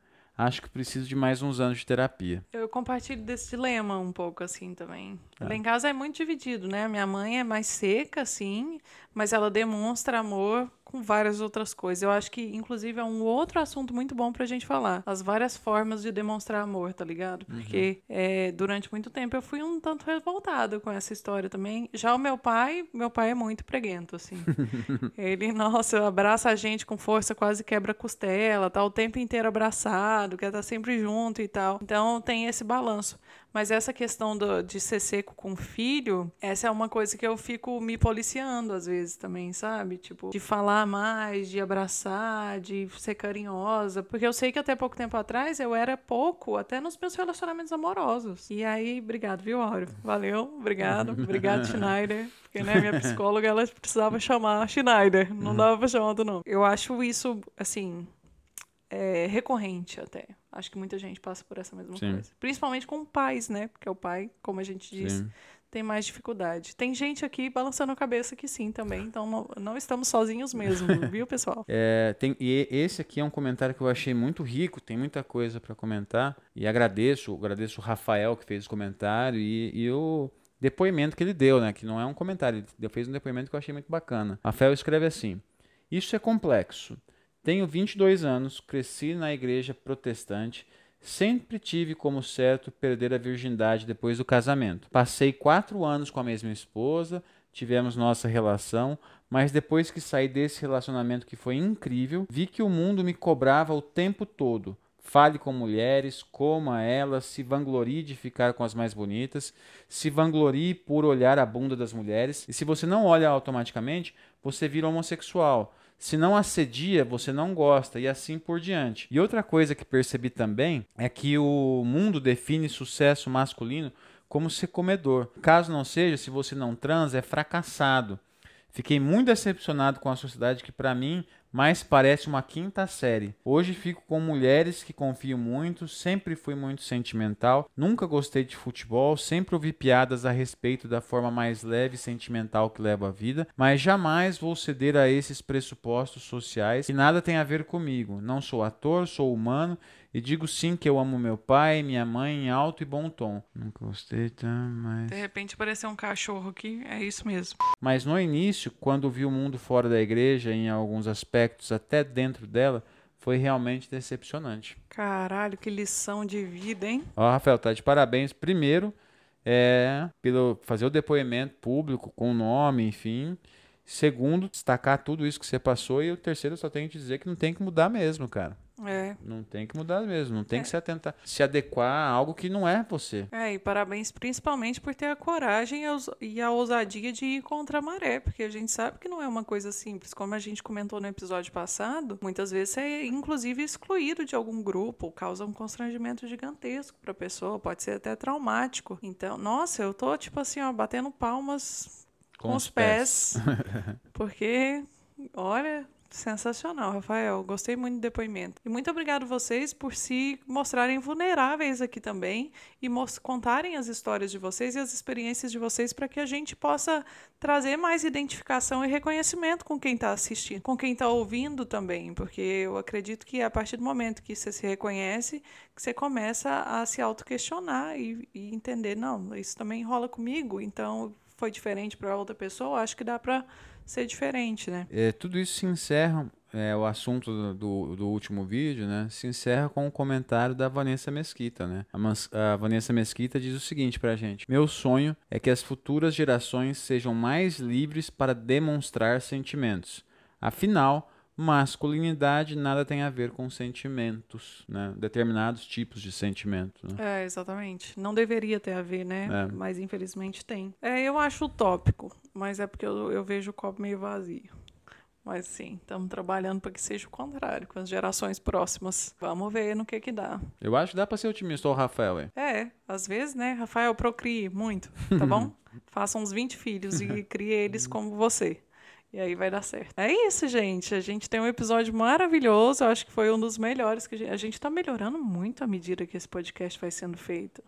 acho que preciso de mais uns anos de terapia. Eu compartilho desse dilema um pouco assim também. É. Lá em casa é muito dividido, né? Minha mãe é mais seca, assim, mas ela demonstra amor com várias outras coisas. Eu acho que, inclusive, é um outro assunto muito bom pra gente falar. As várias formas de demonstrar amor, tá ligado? Uhum. Porque uhum. é, durante muito tempo eu fui um tanto revoltada com essa história também. Já o meu pai, meu pai é muito preguento, assim. Ele, nossa, abraça a gente com força, quase quebra a costela, tá o tempo inteiro abraçado, quer estar tá sempre junto e tal. Então tem esse balanço. Mas essa questão do, de ser seco com filho, essa é uma coisa que eu fico me policiando às vezes também, sabe? Tipo, de falar mais, de abraçar, de ser carinhosa. Porque eu sei que até pouco tempo atrás eu era pouco, até nos meus relacionamentos amorosos. E aí, obrigado, viu, Áureo? Valeu, obrigado. Obrigado, Schneider. Porque, né, minha psicóloga, ela precisava chamar Schneider. Não uhum. dava pra chamar outro nome. Eu acho isso, assim, é, recorrente até. Acho que muita gente passa por essa mesma Sim. coisa. Principalmente com pais, né? Porque o pai, como a gente disse, sim. tem mais dificuldade. Tem gente aqui balançando a cabeça que sim também. Então não, não estamos sozinhos mesmo, viu, pessoal? É, tem, e esse aqui é um comentário que eu achei muito rico, tem muita coisa para comentar. E agradeço, agradeço o Rafael que fez o comentário e, e o depoimento que ele deu, né? Que não é um comentário, ele fez um depoimento que eu achei muito bacana. Rafael escreve assim: Isso é complexo. Tenho 22 anos, cresci na igreja protestante, sempre tive como certo perder a virgindade depois do casamento. Passei quatro anos com a mesma esposa, tivemos nossa relação, mas depois que saí desse relacionamento que foi incrível, vi que o mundo me cobrava o tempo todo. Fale com mulheres, coma elas, se vanglorie de ficar com as mais bonitas, se vanglorie por olhar a bunda das mulheres. E se você não olha automaticamente, você vira homossexual. Se não assedia, você não gosta e assim por diante. E outra coisa que percebi também é que o mundo define sucesso masculino como ser comedor. Caso não seja, se você não transa, é fracassado. Fiquei muito decepcionado com a sociedade que, para mim, mais parece uma quinta série. Hoje fico com mulheres que confio muito, sempre fui muito sentimental, nunca gostei de futebol, sempre ouvi piadas a respeito da forma mais leve e sentimental que levo a vida, mas jamais vou ceder a esses pressupostos sociais que nada tem a ver comigo. Não sou ator, sou humano e digo sim que eu amo meu pai e minha mãe em alto e bom tom. Nunca gostei, tá? Mas. De repente apareceu um cachorro aqui, é isso mesmo. Mas no início, quando vi o mundo fora da igreja, em alguns aspectos, até dentro dela, foi realmente decepcionante. Caralho, que lição de vida, hein? Ó, Rafael, tá de parabéns. Primeiro, é pelo fazer o depoimento público com o nome, enfim. Segundo, destacar tudo isso que você passou. E o terceiro, eu só tenho que dizer que não tem que mudar mesmo, cara. É. Não tem que mudar mesmo, não tem é. que se atentar, se adequar a algo que não é você. É, e parabéns principalmente por ter a coragem e a ousadia de ir contra a maré, porque a gente sabe que não é uma coisa simples. Como a gente comentou no episódio passado, muitas vezes é inclusive excluído de algum grupo, causa um constrangimento gigantesco para a pessoa, pode ser até traumático. Então, nossa, eu tô tipo assim, ó, batendo palmas com, com os pés, pés porque Olha, Sensacional, Rafael. Gostei muito do depoimento. E muito obrigado vocês por se mostrarem vulneráveis aqui também e contarem as histórias de vocês e as experiências de vocês para que a gente possa trazer mais identificação e reconhecimento com quem está assistindo, com quem está ouvindo também, porque eu acredito que a partir do momento que você se reconhece, que você começa a se auto-questionar e, e entender, não, isso também rola comigo, então foi diferente para outra pessoa, acho que dá para ser diferente, né? É, tudo isso se encerra, é, o assunto do, do último vídeo, né? Se encerra com um comentário da Vanessa Mesquita, né? A, a Vanessa Mesquita diz o seguinte pra gente: Meu sonho é que as futuras gerações sejam mais livres para demonstrar sentimentos. Afinal, masculinidade nada tem a ver com sentimentos, né? Determinados tipos de sentimentos. Né? É, exatamente. Não deveria ter a ver, né? É. Mas infelizmente tem. É, eu acho utópico, mas é porque eu, eu vejo o copo meio vazio. Mas sim, estamos trabalhando para que seja o contrário, com as gerações próximas. Vamos ver no que que dá. Eu acho que dá para ser otimista, o Rafael. Hein? É, às vezes, né? Rafael, procrie muito, tá bom? Faça uns 20 filhos e crie eles como você. E aí vai dar certo. É isso, gente. A gente tem um episódio maravilhoso. Eu acho que foi um dos melhores que a gente... a gente tá melhorando muito à medida que esse podcast vai sendo feito.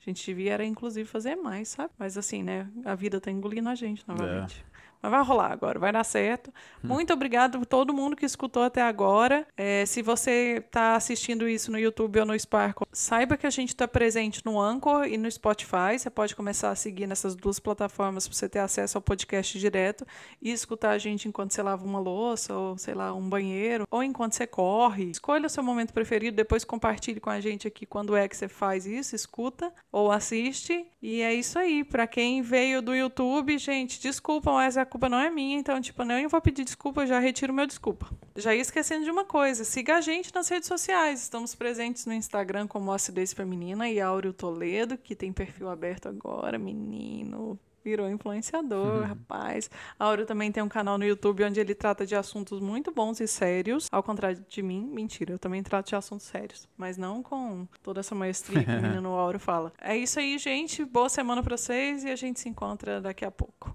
A gente devia, era, inclusive, fazer mais, sabe? Mas assim, né? A vida tá engolindo a gente novamente. É. Mas vai rolar agora, vai dar certo. Hum. Muito obrigado a todo mundo que escutou até agora. É, se você está assistindo isso no YouTube ou no Sparkle, saiba que a gente está presente no Anchor e no Spotify. Você pode começar a seguir nessas duas plataformas para você ter acesso ao podcast direto e escutar a gente enquanto você lava uma louça ou, sei lá, um banheiro, ou enquanto você corre. Escolha o seu momento preferido, depois compartilhe com a gente aqui quando é que você faz isso, escuta ou assiste. E é isso aí. Para quem veio do YouTube, gente, desculpa, mas a culpa não é minha, então, tipo, nem vou pedir desculpa, eu já retiro meu desculpa. Já ia esquecendo de uma coisa, siga a gente nas redes sociais. Estamos presentes no Instagram como Acidez Feminina e Áureo Toledo, que tem perfil aberto agora, menino virou influenciador, uhum. rapaz. Auro também tem um canal no YouTube onde ele trata de assuntos muito bons e sérios. Ao contrário de mim, mentira, eu também trato de assuntos sérios. Mas não com toda essa maestria que o menino Auro fala. É isso aí, gente. Boa semana pra vocês e a gente se encontra daqui a pouco.